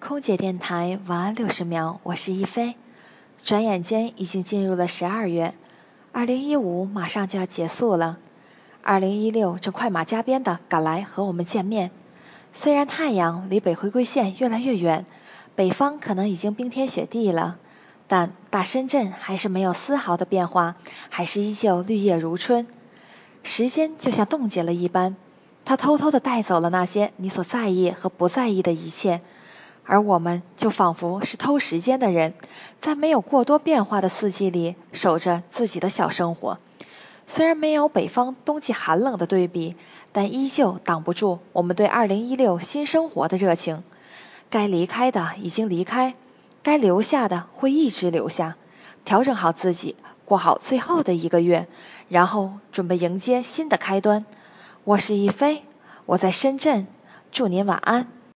空姐电台晚安六十秒，我是一飞。转眼间已经进入了十二月，二零一五马上就要结束了，二零一六正快马加鞭的赶来和我们见面。虽然太阳离北回归线越来越远，北方可能已经冰天雪地了，但大深圳还是没有丝毫的变化，还是依旧绿叶如春。时间就像冻结了一般，它偷偷的带走了那些你所在意和不在意的一切。而我们就仿佛是偷时间的人，在没有过多变化的四季里守着自己的小生活。虽然没有北方冬季寒冷的对比，但依旧挡不住我们对二零一六新生活的热情。该离开的已经离开，该留下的会一直留下。调整好自己，过好最后的一个月，然后准备迎接新的开端。我是一飞，我在深圳，祝您晚安。